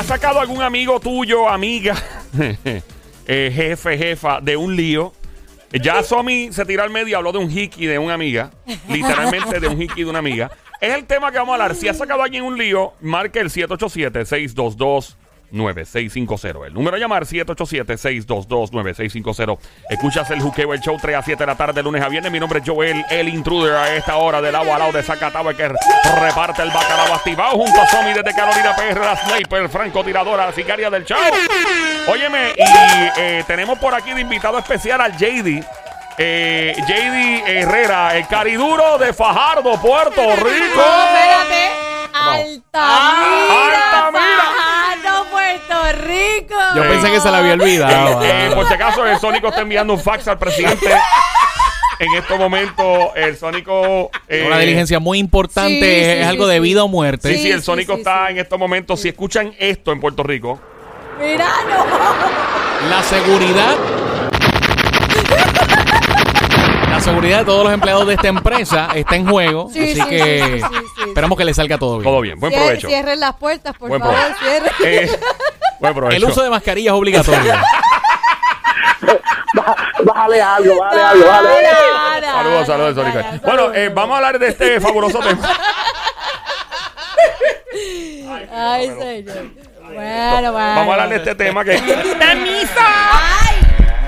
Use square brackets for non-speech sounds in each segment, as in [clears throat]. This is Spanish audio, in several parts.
¿has sacado algún amigo tuyo, amiga, [laughs] eh, jefe, jefa, de un lío? Ya Somi se tiró al medio y habló de un hiki de una amiga. Literalmente de un hiki de una amiga. Es el tema que vamos a hablar. Si has sacado a alguien un lío, marque el 787-622-9650. El número a llamar 787-622-9650. Escuchas el juqueo, el show 3 a 7 de la tarde, lunes a viernes. Mi nombre es Joel, el intruder a esta hora del agua al lado de Zacatau que reparte el bacalao activado junto a Somi desde Carolina PR, la sniper, francotiradora, la sicaria del show. Óyeme, y eh, tenemos por aquí de invitado especial al JD. Eh, JD Herrera, el cariduro de Fajardo, Puerto Rico. No, espérate. Altamira, Altamira. Yo pensé que se la había olvidado. Eh, por si acaso, el Sónico está enviando un fax al presidente. En estos momentos, el Sónico. eh, Una diligencia muy importante, Sí, es sí, algo de sí. vida o muerte. Sí, sí, Sí, el sí, Sónico sí, está sí. en estos momentos. Si escuchan esto en Puerto Rico, Mira, no. La seguridad. La seguridad de todos los empleados de esta empresa está en juego. Sí, así sí, que sí, sí, sí, sí. esperamos que le salga todo bien. todo bien. Buen Cier- provecho. Cierren las puertas, por Buen favor, provecho. cierren. Eh, El uso de mascarilla es obligatorio. Bájale algo, bájale algo, bájale Saludos, saludos, nada, Bueno, saludos. eh, vamos a hablar de este fabuloso tema. Ay, señor. Bueno, bueno. Vamos a hablar de este tema que. ¡Permiso!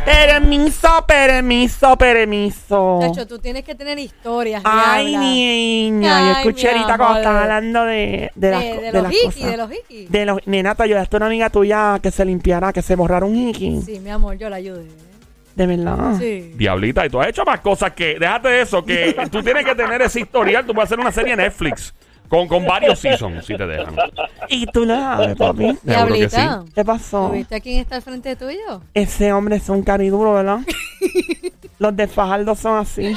Permiso, permiso, permiso. Chacho, tú tienes que tener historias. Ay, niña, yo Ay, escuché mi ahorita cuando amor. estaba hablando de, de, las, De, de de los las hiki, cosas. de los hiki. De los, nena, te ayudaste a una amiga tuya que se limpiara, que se borrara un hiki. Sí, mi amor, yo la ayudé. De verdad. Sí. Diablita, y tú has hecho más cosas que. Déjate de eso, que tú tienes que tener ese historial. Tú puedes hacer una serie en Netflix con, con varios seasons, si te dejan. Y tú lo sabes, papi. Seguro que sí. Diablita, ¿Qué pasó? ¿tú viste a quién está al frente tuyo? Ese hombre es un cariduro, ¿verdad? [laughs] Los de Fajardo son así.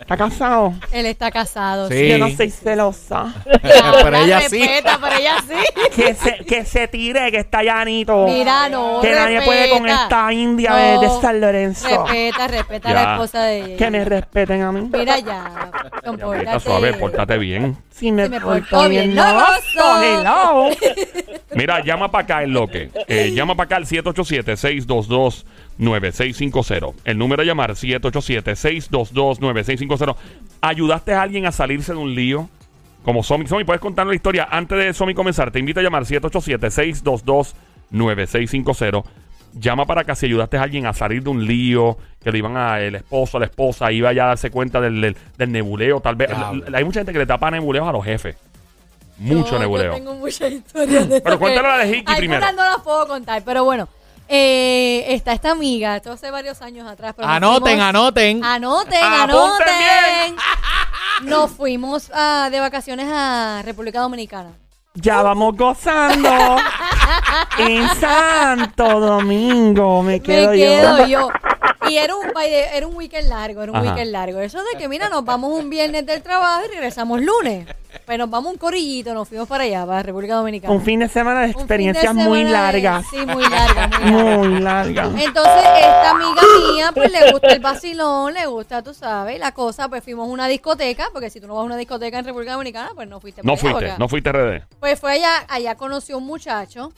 ¿Está casado? Él está casado. Sí. Yo no soy celosa. [laughs] Pero ella sí. respeta, pero ella sí. Que se, que se tire, que está llanito. Mira, no, que nadie puede con esta india No, de, de San Lorenzo. Respeta, respeta a la esposa de ella. Que me respeten a mí. Mira ya, compórtate. suave, pórtate bien. Si me, Si me porto porto bien, bien, no no. [laughs] Mira, llama para acá el loque. Eh, llama para acá al 787-622-9650. El número a llamar 787-622-9650. ¿Ayudaste a alguien a salirse de un lío? Como Somi, Somi, puedes contarnos la historia antes de Somi comenzar. Te invito a llamar 787-622-9650. Llama para acá si ayudaste a alguien a salir de un lío, que le iban a el esposo, la esposa, iba ya a darse cuenta del, del- del nebuleo, tal vez. Hay mucha gente que le tapa nebuleos a los jefes. Mucho Yo- nebuleo. Yo tengo muchas historias de Pero que- la de Hiki Algunas primero. no las puedo contar, pero bueno. eh, está esta amiga, esto hace varios años atrás. pero Anoten, fuimos- anoten. Anoten, Apunten anoten. [laughs] Nos fuimos ah, de vacaciones a República Dominicana. Ya vamos gozando. [laughs] en Santo Domingo me quedo, Me quedo yo. yo. [laughs] Y era un, era un weekend largo, era un Ajá. weekend largo. Eso de que, mira, nos vamos un viernes del trabajo y regresamos lunes. Pues nos vamos un corillito, nos fuimos para allá, para República Dominicana. Un fin de semana de experiencias muy semana de- largas. Sí, muy largas, muy largas. Entonces, esta amiga mía, pues le gusta el vacilón, le gusta, tú sabes, la cosa, pues fuimos a una discoteca, porque si tú no vas a una discoteca en República Dominicana, pues no fuiste. No allá, fuiste, no fuiste RD. Pues fue allá, allá conoció un muchacho,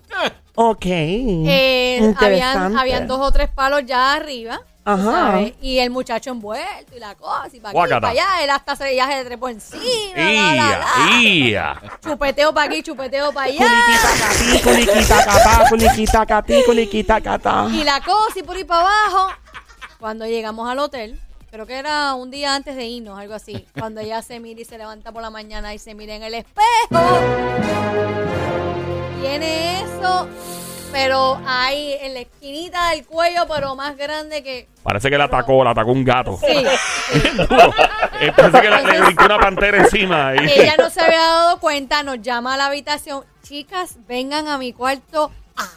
Ok. eh, habían, habían dos o tres palos ya arriba, Ajá. sabes, y el muchacho envuelto y la cosa, y para aquí, Guácata. para allá, él hasta se, ya se trepó encima, la, la, ¡Ia! la. ¡Ia! chupeteo para aquí, chupeteo para allá. Culiquita catí, culiquita catá, culiquita catí, culiquita catá. Y la cosa y por ahí para abajo. Cuando llegamos al hotel, creo que era un día antes de irnos, algo así. Cuando ella se mira y se levanta por la mañana y se mira en el espejo. Tiene eso, pero ahí en la esquinita del cuello, pero más grande que. Parece que la atacó, la atacó un gato. Sí. [laughs] Eh, Parece que le, le brincó una pantera encima. y- Ella no se había dado cuenta, nos llama a la habitación. Chicas, vengan a mi cuarto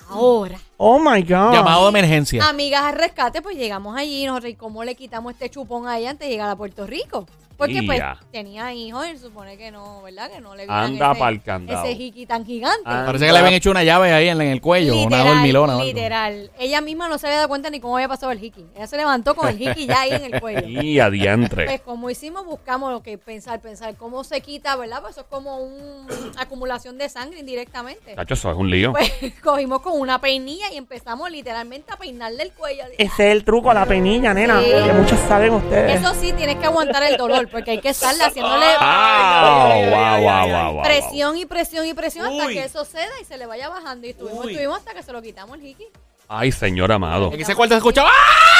ahora. Oh my God. Llamado de emergencia. Amigas al rescate, pues llegamos allí y nosotros, ¿y cómo le quitamos este chupón a ella antes de llegar a Puerto Rico? Porque pues Ya. tenía hijos y supone que no, ¿verdad? Que no le Anda vieran ese, pa'l candado. ese jiqui tan gigante. Ah, Parece que le habían hecho una llave ahí en, en el cuello, una Literal, dormilona. o algo. literal. Ella misma no se había dado cuenta ni cómo había pasado el jiqui. Ella se levantó con el jiqui ya ahí en el cuello. [laughs] Y adiantre. Pues como hicimos, buscamos lo que pensar, pensar cómo se quita, ¿verdad? Pues eso es como una [clears throat] acumulación de sangre indirectamente. Chacho, eso es un lío. Pues [laughs] cogimos con una peinilla y empezamos literalmente a peinarle el cuello. Ese es el truco, la penilla, nena. Sí. Que muchos saben ustedes. Eso sí, tienes que aguantar el dolor porque hay que estarle haciéndole presión y presión y presión hasta Uy. que eso ceda y se le vaya bajando. Y estuvimos, Uy. estuvimos hasta que se lo quitamos el jiqui. Ay, señor amado. En ese cuarto se escuchaba. ¡Ah!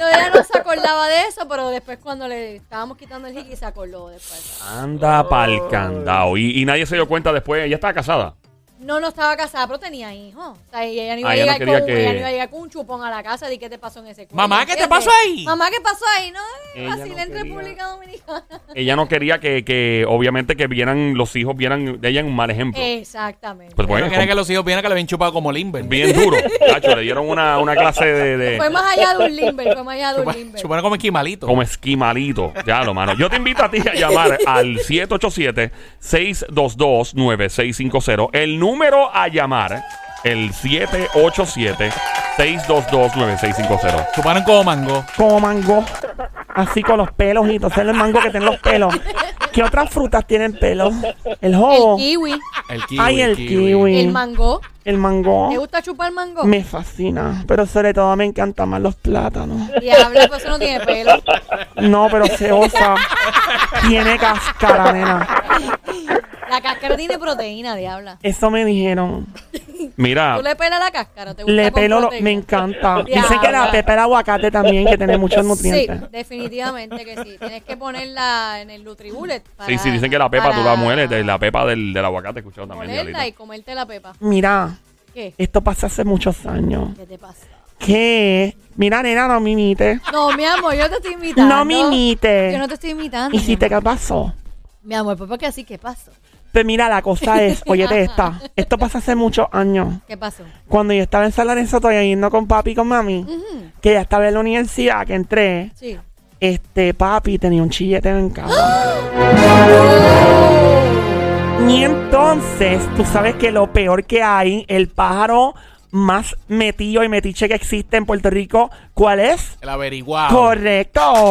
No, ella no se acordaba de eso, pero después cuando le estábamos quitando el jiqui se acordó después. Anda pa'l candado. Y, y nadie se dio cuenta después. Ella estaba casada. No, no estaba casada, pero tenía hijos. O sea, y ella no iba, Ah, a, ella no llegar quería con, que- ella no iba a llegar con un chupón a la casa de qué te pasó en ese cuello, Mamá, ¿qué te pasó ahí? Mamá, ¿qué pasó ahí? No, Ella no en quería. República Dominicana. [laughs] Ella no quería que, que obviamente, que vieran los hijos, vieran de ella en un mal ejemplo. Exactamente. Pues bueno, quiere que los hijos vieran que le habían chupado como limber. bien duro. Chacho, le dieron una, una clase de, de- Fue más allá de un limber, fue más allá de un Chupa- limber. Chuparon como esquimalito. como esquimalito. Ya lo mano. Yo te invito a ti a llamar al 787-622-9650. El número a llamar, el 787-622-9650. Chuparon como mango. Como mango. Así con los pelos y entonces el mango que tiene los pelos. ¿Qué otras frutas tienen pelos? El El jobo. kiwi, El kiwi. Ay, el kiwi. el mango. El mango. ¿Te gusta chupar mango? Me fascina. Pero sobre todo me encantan más los plátanos. Diablo, pues eso no tiene pelo. No, pero se osa. Tiene cáscara, nena. La cáscara tiene proteína, diabla. Eso me dijeron. Mira, ¿Tú le pelas la cáscara? ¿Te gusta Le pelo, lo- me encanta. [laughs] Diabla. Dicen que la pepa de aguacate también, que tiene muchos Sí, nutrientes. definitivamente que sí. Tienes que ponerla en el Nutribullet. para- sí, sí, dicen que la pepa tú la mueles, de la pepa del, del aguacate, he escuchado también. Diablito. y comerte la pepa. Mira, ¿Qué? esto pasó hace muchos años. ¿Qué te pasa? ¿Qué? Mira, nena, no me imites. No, mi amor, yo te estoy imitando. No me imites. Yo no te estoy imitando. ¿Y mi si te amor. qué pasó? Mi amor, pues porque así, ¿qué pasó? Pues mira, la cosa es, [laughs] óyete esta. Esto pasó hace muchos años. ¿Qué pasó? Cuando yo estaba en San Lorenzo, todavía yendo con papi y con mami, Ujú, que ya estaba en la universidad, que entré, Sí. este papi tenía un chillete en casa. [gasps] Y entonces, tú sabes que lo peor que hay, el pájaro más metido y metiche que existe en Puerto Rico, ¿cuál es? El averiguado. Correcto.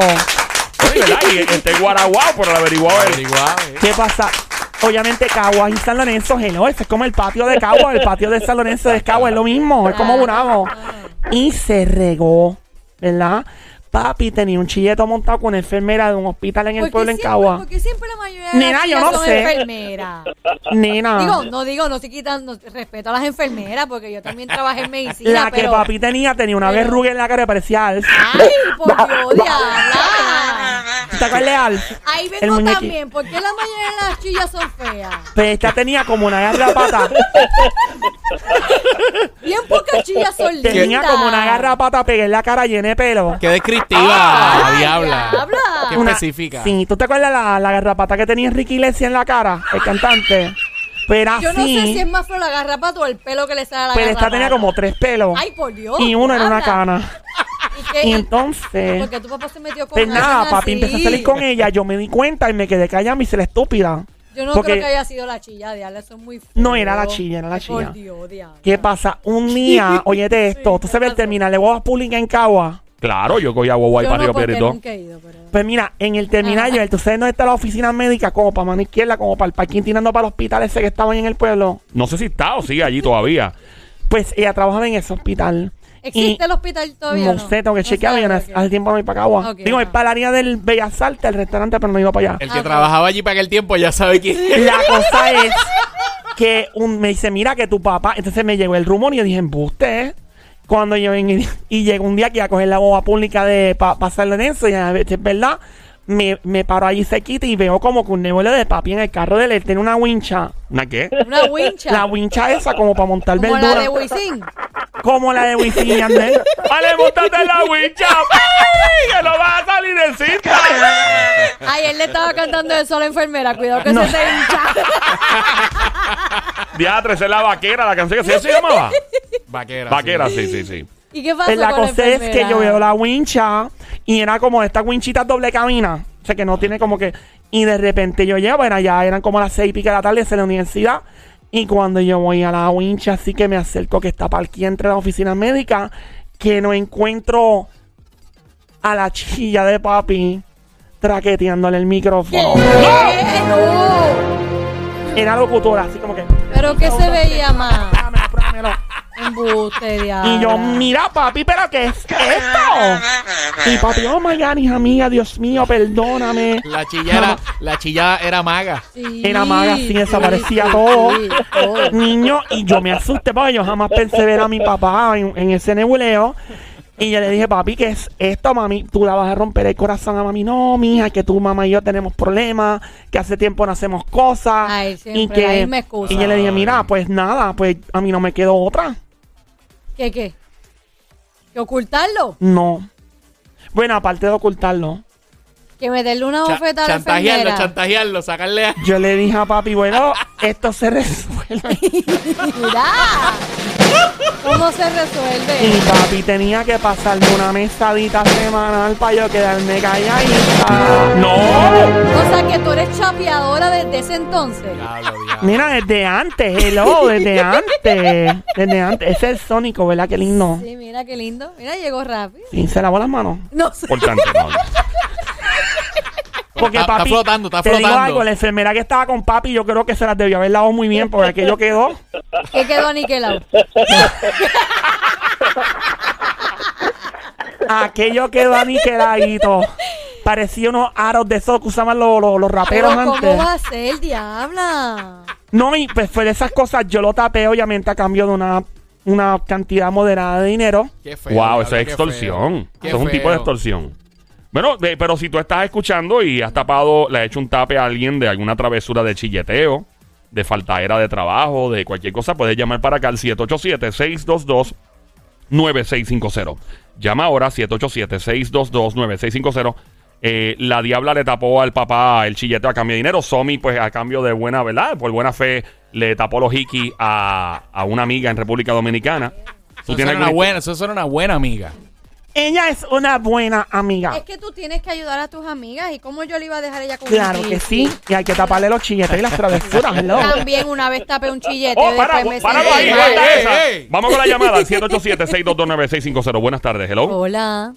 Sí, ¿verdad? Y este guaraguao, por el averiguado. Es- averiguado. eh. ¿Qué pasa? Obviamente Caguas y San Lorenzo, hello, ese es como el patio de Caguas, el patio de San Lorenzo de Caguas es lo mismo, es como Burabo. Y se regó, ¿verdad? Papi tenía un chilleto montado con una enfermera de un hospital en el ¿Por qué pueblo en siempre- Caguas. ¿Por qué siempre la mayoría de Nena, las yo no son sé. enfermeras? Nena, Digo, no digo, no estoy quitando respeto a las enfermeras porque yo también trabajé en medicina, la que papi tenía tenía una verruga en la cara que parecía. ¡Ay, por [laughs] Dios, diabla! ¿Te acuerdas de Alf? Ahí El vengo muñequi- también. ¿Por qué la mayoría de las chillas son feas? Pues esta tenía como una garrapata. Bien pocas chillas son lindas. tenía como una garrapata pegada en la cara llena de pelo. Qué descriptiva, diabla. diabla. Qué Una- específica. Sí, ¿tú te acuerdas la, la garrapata que tenía Enrique Iglesias en la cara? El cantante. Pero así. Yo no sé si es más feo la garrapata o el pelo que le sale a la Pero garrapata. esta tenía como tres pelos. Ay, por Dios. y uno era una diabla. cana. [laughs] ¿Y qué? Y entonces. Porque tu papá se metió con Pues nada, papi empezó a salir con ella. Yo me di cuenta y me quedé callada, me hice la estúpida. Yo no porque- creo que haya sido la chilla, diabla. Eso es muy feo. No era la chilla, era la chilla. Por Dios, diabla. ¿Qué pasa? Un día, óyete [laughs] esto, tú ¿qué sabes el terminal de huevas públicas en Cagua. Claro, yo cogí a guagua y Yo para no, Río pero... Pues mira, en el terminal, Ajá. yo, tú sabes dónde está la oficina médica, como para mano izquierda, como para el parking tirando para el hospital ese que estaba ahí en el pueblo. No sé si está o sigue allí todavía. Pues ella trabajaba en ese hospital. ¿Existe Y- el hospital todavía? No No, sé, tengo que No chequear. no- ok. Hace tiempo no voy para Cagua. Ok, Digo, ajá. es para el área del Bellas Artes, el restaurante, pero no iba para allá. El que trabajaba allí para aquel tiempo ya sabe quién. La cosa es que un, me dice, mira que tu papá. Entonces me llegó el rumor y yo dije, embuste. ¿eh?". Cuando yo y, y llegó un día que iba a coger la boba pública de pa, pasarlo en eso, y es verdad, me, me paro allí sequita y veo como que un nebuelo de papi en el carro de él. Él tiene una wincha. ¿Una qué? Una wincha. La wincha esa como para montar como verdura. la de Wisin. como la de Wisin y Yandel. [laughs] ¡Vale, montate la wincha! ¡Ay, ¡Que no va a salir en cinta! Ay, él le estaba cantando eso a la enfermera. Cuidado que No. se te hincha. [laughs] Diatre, esa es la vaquera, la canción que ¿sí se [laughs] llamaba. Vaquera. Vaquera, sí, sí, sí. ¿Y qué pasó Pues la con la cosa es que yo veo la wincha Y era como esta winchita doble cabina. O sea, que no tiene como que... Y de repente yo llego, era ya eran como las seis y pico de la tarde en la universidad. Y cuando yo voy a la wincha, así que me acerco que está para aquí entre las oficinas médicas, que no encuentro a la chilla de papi traqueteándole el micrófono. ¿Qué? No. Era locutora, así como que... Pero que se veía más. Embuste, diabla. [laughs] Y yo, mira, papi, ¿pero qué es esto? Y papi, oh my God, hija mía, Dios mío, perdóname. La chilla era, la chilla era maga. Sí, Era maga, sí, desaparecía todo. sí, todo. [laughs] Niño, y yo me asusté porque yo jamás pensé ver a mi papá en, en ese nebuleo. Y yo le dije, papi, ¿qué es esto, mami? Tú la vas a romper el corazón a mami. No, mija, que tu mamá y yo tenemos problemas, que hace tiempo no hacemos cosas. Ay, y la que misma excusa. y yo le dije, mira, pues nada, pues a mí no me quedó otra. ¿Qué, qué? ¿Que ocultarlo? No. Bueno, aparte de ocultarlo, ¿Que meterle una Cha- bofetada a la chantajearlo, enfermera? chantajearlo, sacarle a... yo le dije a papi, bueno, [laughs] esto se resuelve. Mira. ¿Cómo se Y resuelve? papi tenía que pasarme una mesadita semanal para yo quedarme calladita. Tú eres chapeadora desde ese entonces. Mira, desde antes, hello, desde antes. Desde antes. Ese es el Sónico, ¿verdad? Qué lindo. Sí, mira qué lindo. Mira, llegó rápido. Sí, se lavó las manos. No sé. Importante, no. Porque Está- está papi. flotando, está te digo algo, la enfermera que estaba con papi, yo creo que se las debió haber lavado muy bien, porque [laughs] aquello quedó. ¿Qué quedó aniquilado? Aquello quedó aniquiladito. Parecía unos aros de esos que usaban los, los, los raperos Pero antes. ¿cómo va a ser, diabla? No, y pues fue de esas cosas, yo lo tapé obviamente a cambio de una, una cantidad moderada de dinero. Qué feo. wow, eso es qué extorsión. feo. Qué Eso es un tipo de extorsión. Bueno, de- pero si tú estás escuchando y has tapado, le has hecho un tape a alguien de alguna travesura de chilleteo, de faltaera de trabajo, de cualquier cosa, puedes llamar para acá al 787-622-9650. Llama ahora 787-622-9650. Eh, la diabla le tapó al papá el chillete a cambio de dinero. Somi, pues a cambio de buena, ¿verdad? Por buena fe, le tapó los hiki a, a una amiga en República Dominicana. Eso tienes era una buena, eso era una buena amiga. Ella es una buena amiga. Es que tú tienes que ayudar a tus amigas. ¿Y cómo yo le iba a dejar a ella con Claro un que sí. Y hay que taparle los chilletes y las travesuras, hello. También una vez tapé un chillete. Oh, para, me páralo sentí ahí, guarda ey, esa. ey. Vamos con la llamada [laughs] al 787-622-9650. Buenas tardes, hello. Hola.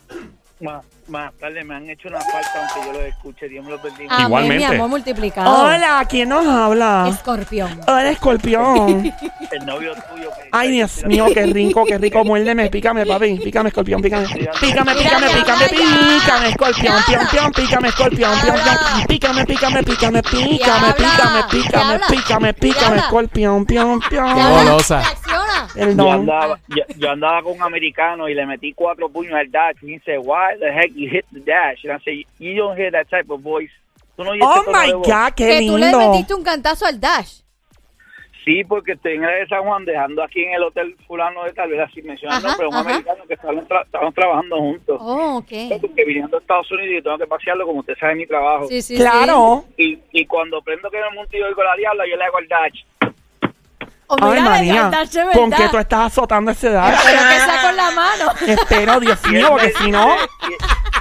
Más, más tarde me han hecho una falta, aunque yo lo escuche. Dios me lo bendiga. Amén, Igualmente. mi amor multiplicado. Hola, ¿quién nos habla? Escorpión. Hola, escorpión. El novio tuyo. Que Ay, Dios mío, qué rico, qué rico. Muérdeme, pícame, papi. Pícame, escorpión, pícame. Pícame, pícame, pícame, pícame, escorpión, pion, pion, pícame, escorpión, pion, pion. Pícame, pícame, pícame, pícame, pícame, pícame, pícame, pícame, escorpión, pion, Qué pion. golosa. Reacciona. Yo andaba, yo, yo andaba con un americano y le metí cuatro puños al dash. Y said, why the heck you hit the dash? And I said, you don't hear that type of voice. Tú no Oh my. God, qué que tú le lindo. metiste un cantazo al Dash. Sí, porque estoy en el de San Juan dejando aquí en el hotel fulano de tal vez así mencionando, pero un ajá. americano que estaban, tra- estaban trabajando juntos. Oh, ok. Porque viniendo a Estados Unidos y tengo que pasearlo como usted sabe mi trabajo. Sí, sí, Claro. Y, y cuando prendo que me monto y oigo la diabla, yo le hago el dash. Oh, Ay, mira, María. ¿Con qué tú estás azotando ese dash? Pero que sea con la mano. [laughs] Espero, Dios mío, porque si no.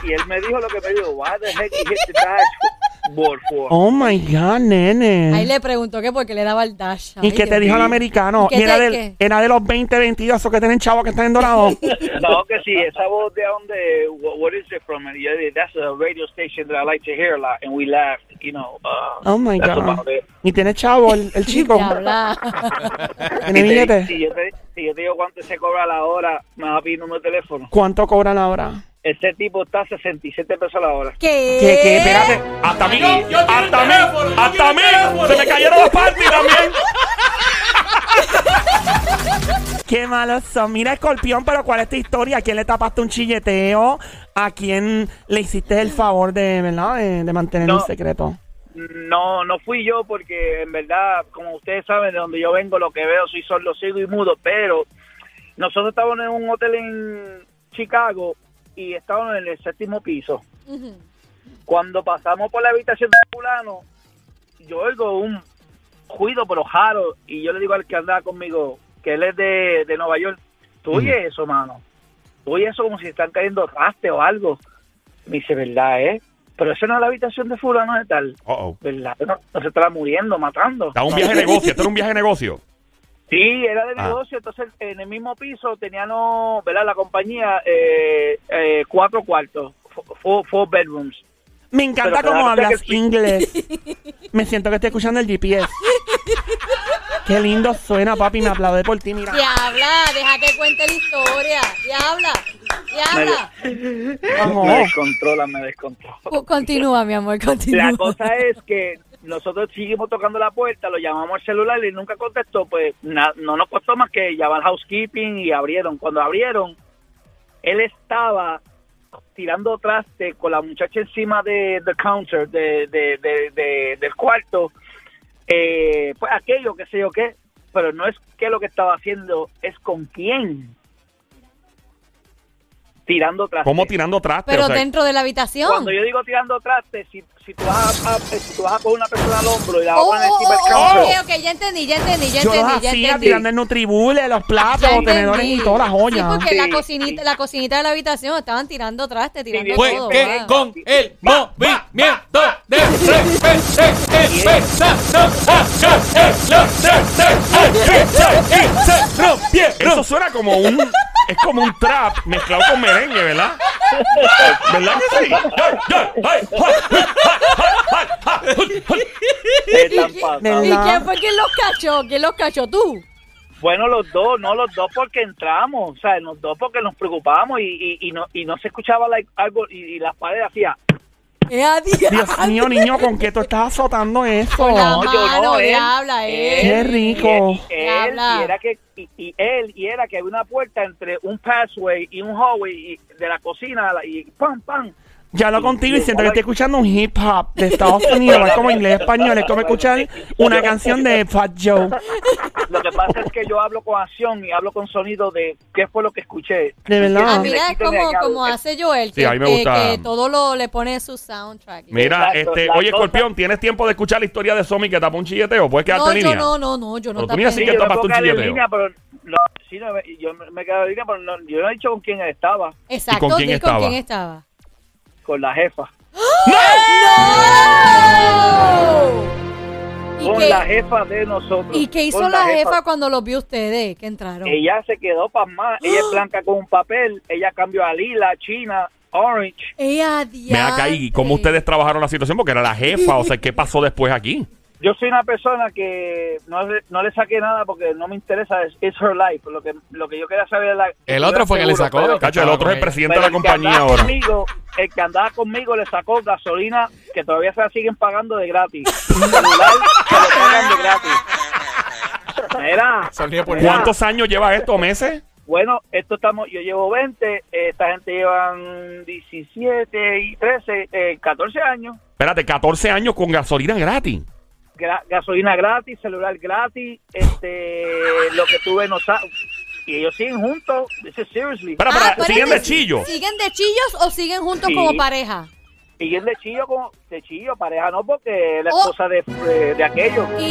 Y, y él me dijo lo que me dijo, why the heck you hit the dash Oh my God, nene. Ahí le preguntó que por qué le daba el Dash. ¿Y Ay, qué te dijo el mío. americano? ¿Y qué Y era, te- del- era de los 20, 22, esos que tienen chavos que están en dorado. [laughs] No, que sí, esa voz de donde, what, what is it from? And yo dije, that's a radio station that I like to hear a lot. And we laughed, you know. Uh, Oh my that's God. about it. Y tiene chavo el, el [laughs] chico. Diabla. [laughs] Tiene te- billete. Si yo, te, si yo te digo cuánto se cobra la hora, me vas a pedir número de teléfono. ¿Cuánto cobran ahora? Ese tipo está a 67 pesos a la hora. ¿Qué? ¿Qué, qué? Espérate. Hasta a mí, Yo- hasta a mí, teléfono, hasta a mí. Se me cayeron los panties también. [laughs] Qué malos son. Mira, escorpión, pero ¿cuál es tu historia? ¿A quién le tapaste un chilleteo? ¿A quién le hiciste el favor de, ¿verdad? de, de mantener No. un secreto? No, no fui yo porque en verdad, como ustedes saben, de donde yo vengo, lo que veo soy sordo, ciego y mudo, pero nosotros estábamos en un hotel en Chicago y estábamos en el séptimo piso. Cuando pasamos por la habitación de fulano, yo oigo un ruido pero jaro y yo le digo al que andaba conmigo, que él es de, de Nueva York, tú oyes eso, mano, tú oyes eso como si están cayendo raste o algo. Me dice, ¿verdad, eh? Pero eso no es la habitación de fulano de tal. Uh -oh. ¿Verdad? No, no se estará muriendo, matando. Está un viaje de negocio. Esto era un viaje de negocio. Sí, era de Ah. negocio, entonces en el mismo piso teníamos, ¿verdad? La compañía, eh, eh, cuatro cuartos, fo- four, four bedrooms. Me encanta Pero cómo que hablas inglés. [laughs] Me siento que estoy escuchando el GPS. Qué lindo suena, papi. Me aplaude por ti, mira. Diabla, deja que cuente la historia. Diabla, diabla. Ojo. Me descontrola, me descontrola. Co- Continúa, mi amor, continúa. La cosa es que nosotros seguimos tocando la puerta, lo llamamos al celular y nunca contestó, pues no nos costó más que llamar housekeeping y abrieron. Cuando abrieron, él estaba tirando traste con la muchacha encima de del counter de, de- de- de- del cuarto, eh, pues aquello, qué sé yo qué, pero no es que lo que estaba haciendo, es con quién. Tirando traste. ¿Cómo tirando traste? Pero O sea, dentro de la habitación. Cuando yo digo tirando traste, si, si, tú vas a, a- si tú vas a coger una persona al hombro y la vas a Oh, poner oh, encima del oh, counter, ok, ok, ya entendí, ya entendí, ya Yo entendí, ya hacía tirando el nutribule, los platos, los tenedores y todas las Sí, joyas. porque la Sí, cocinita, sí. la cocinita de la habitación estaban tirando traste, tirando Fue todo. que ¿verdad? con el movimiento de Eso suena como un. Es como un trap mezclado con merengue, ¿verdad? ¿Verdad que sí? ¿Y, pasando. ¿Y ¿Verdad? quién fue quien los cachó? ¿Quién los cachó? ¿Tú? Bueno, los dos, no los dos porque entramos, o sea, los dos porque nos preocupamos y, y, y no, y no se escuchaba like, algo y, y las paredes hacía. ¡Eh, adiós! Dios mío, niño, ¿con qué tú estás azotando eso? Con la No, yo mano, no, él. diabla, eh. Qué rico. Y, él, y era que y, y él y era que había una puerta entre un passway y un hallway y- de la cocina y pam pam. Ya lo contigo y siento que estoy escuchando un hip hop de Estados Unidos. Es como inglés, español. Es como escuchar una canción de Fat Joe. Lo que pasa es que yo hablo con acción y hablo con sonido de qué fue lo que escuché. De verdad. Ah, mira, es como, como hace Joel, Sí, que, a mí me que- gusta. que todo lo le pone su soundtrack. Mira, Exacto, este, oye, cosa- Escorpión, ¿tienes tiempo de escuchar la historia de Somi que tapó un chilleteo? ¿Puedes quedarte no, en línea? no, no, no, yo no tú tapé. así Sí, que yo no tapaste un chilleteo. línea, pero no, sí, no, yo me, me quedo en línea, pero no- yo no he dicho con quién estaba, Exacto, ¿Y con quién di estaba? con quién estaba. Con la jefa. ¡No! ¿Y Con qué, la jefa de nosotros. ¿Y qué hizo la jefa cuando los vio ustedes que entraron? Ella se quedó pasmada. Ella es blanca con un papel. Ella cambió a lila, china, orange. Ella, Ven acá y cómo ustedes trabajaron la situación porque era la jefa, o sea, ¿qué pasó después aquí? Yo soy una persona que no, le- no le saqué nada porque no me interesa. Es it's her life. Lo que, lo que yo quería saber es la. El otro fue que le sacó. Pero- Cacho, el otro es el presidente de la compañía ahora. Conmigo, el que andaba conmigo le sacó gasolina que todavía se la siguen pagando de gratis. celular que lo pagan de gratis. Mira, ¿Cuántos años lleva esto? ¿Meses? Bueno, esto estamos, yo llevo 20, eh, esta gente llevan 17 y 13, eh, 14 años. Espérate, 14 años con gasolina gratis. Gra- gasolina gratis, celular gratis, este, lo que tuve no y ellos siguen juntos. This is seriously. Espera, Ah, espera, pero ¿siguen de que- chillo? ¿Siguen de chillos o siguen juntos Sí. como pareja? Siguen de chillo como de chillo, pareja no, porque es la Oh. esposa de, de, de aquellos. Y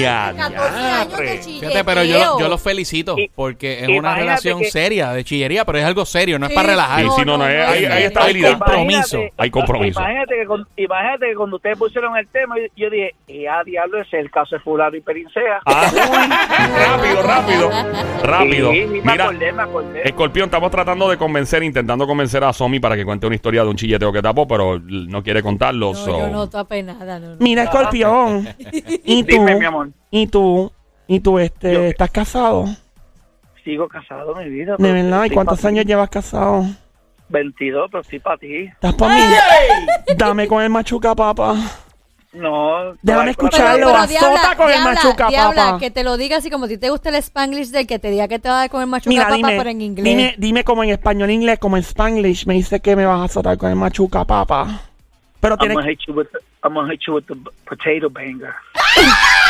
¡Ya, 14 años de diatre! chilleteo. Fíjate, pero yo, yo los felicito Y- porque es una relación que- seria de chillería, pero es algo serio, no es Sí, para relajar. Sí, sí, no, no, hay- hay- hay Hay estabilidad. compromiso. Imagínate- Hay compromiso. Imagínate que, con- imagínate que cuando ustedes pusieron el tema, yo, yo dije, eh, a diablo, ese es el caso de fulano y perincea. Ah, rápido, rápido, rápido. Mira, acordé, me acordé. Escorpión, estamos tratando de convencer, intentando convencer a Somi para que cuente una historia de un chilleteo que tapó, pero no quiere contarlo. No, so- yo no tapé nada. No, no. Mira, escorpión. [laughs] ¿Y tú? Dime, mi amor. ¿Y tú? ¿Y tú, este, Yo- estás casado? Sigo casado, mi vida. De verdad, ¿y cuántos ti. años llevas casado? 22, pero estoy para ti. ¿Estás para mí? Dame con el machuca, papá. No. Déjame escucharlo. Pero, azota diabla, con el diabla, machuca, diabla, papá. que te lo diga así como si te gusta el spanglish del que te diga que te va a dar con el machuca Mira, papá, dime, pero en inglés. dime, dime como en español, inglés, como en spanglish. Me dice que me vas a azotar con el machuca, papá. Pero I'm tienes gonna hit you with the, I'm gonna hit you with the potato banger. [laughs]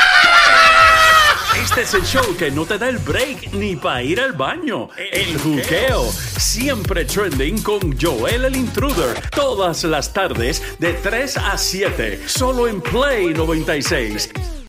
Este es el show que no te da el break ni para ir al baño. El juqueo. Siempre trending con Joel el Intruder. Todas las tardes de 3 a 7. Solo en Play 96.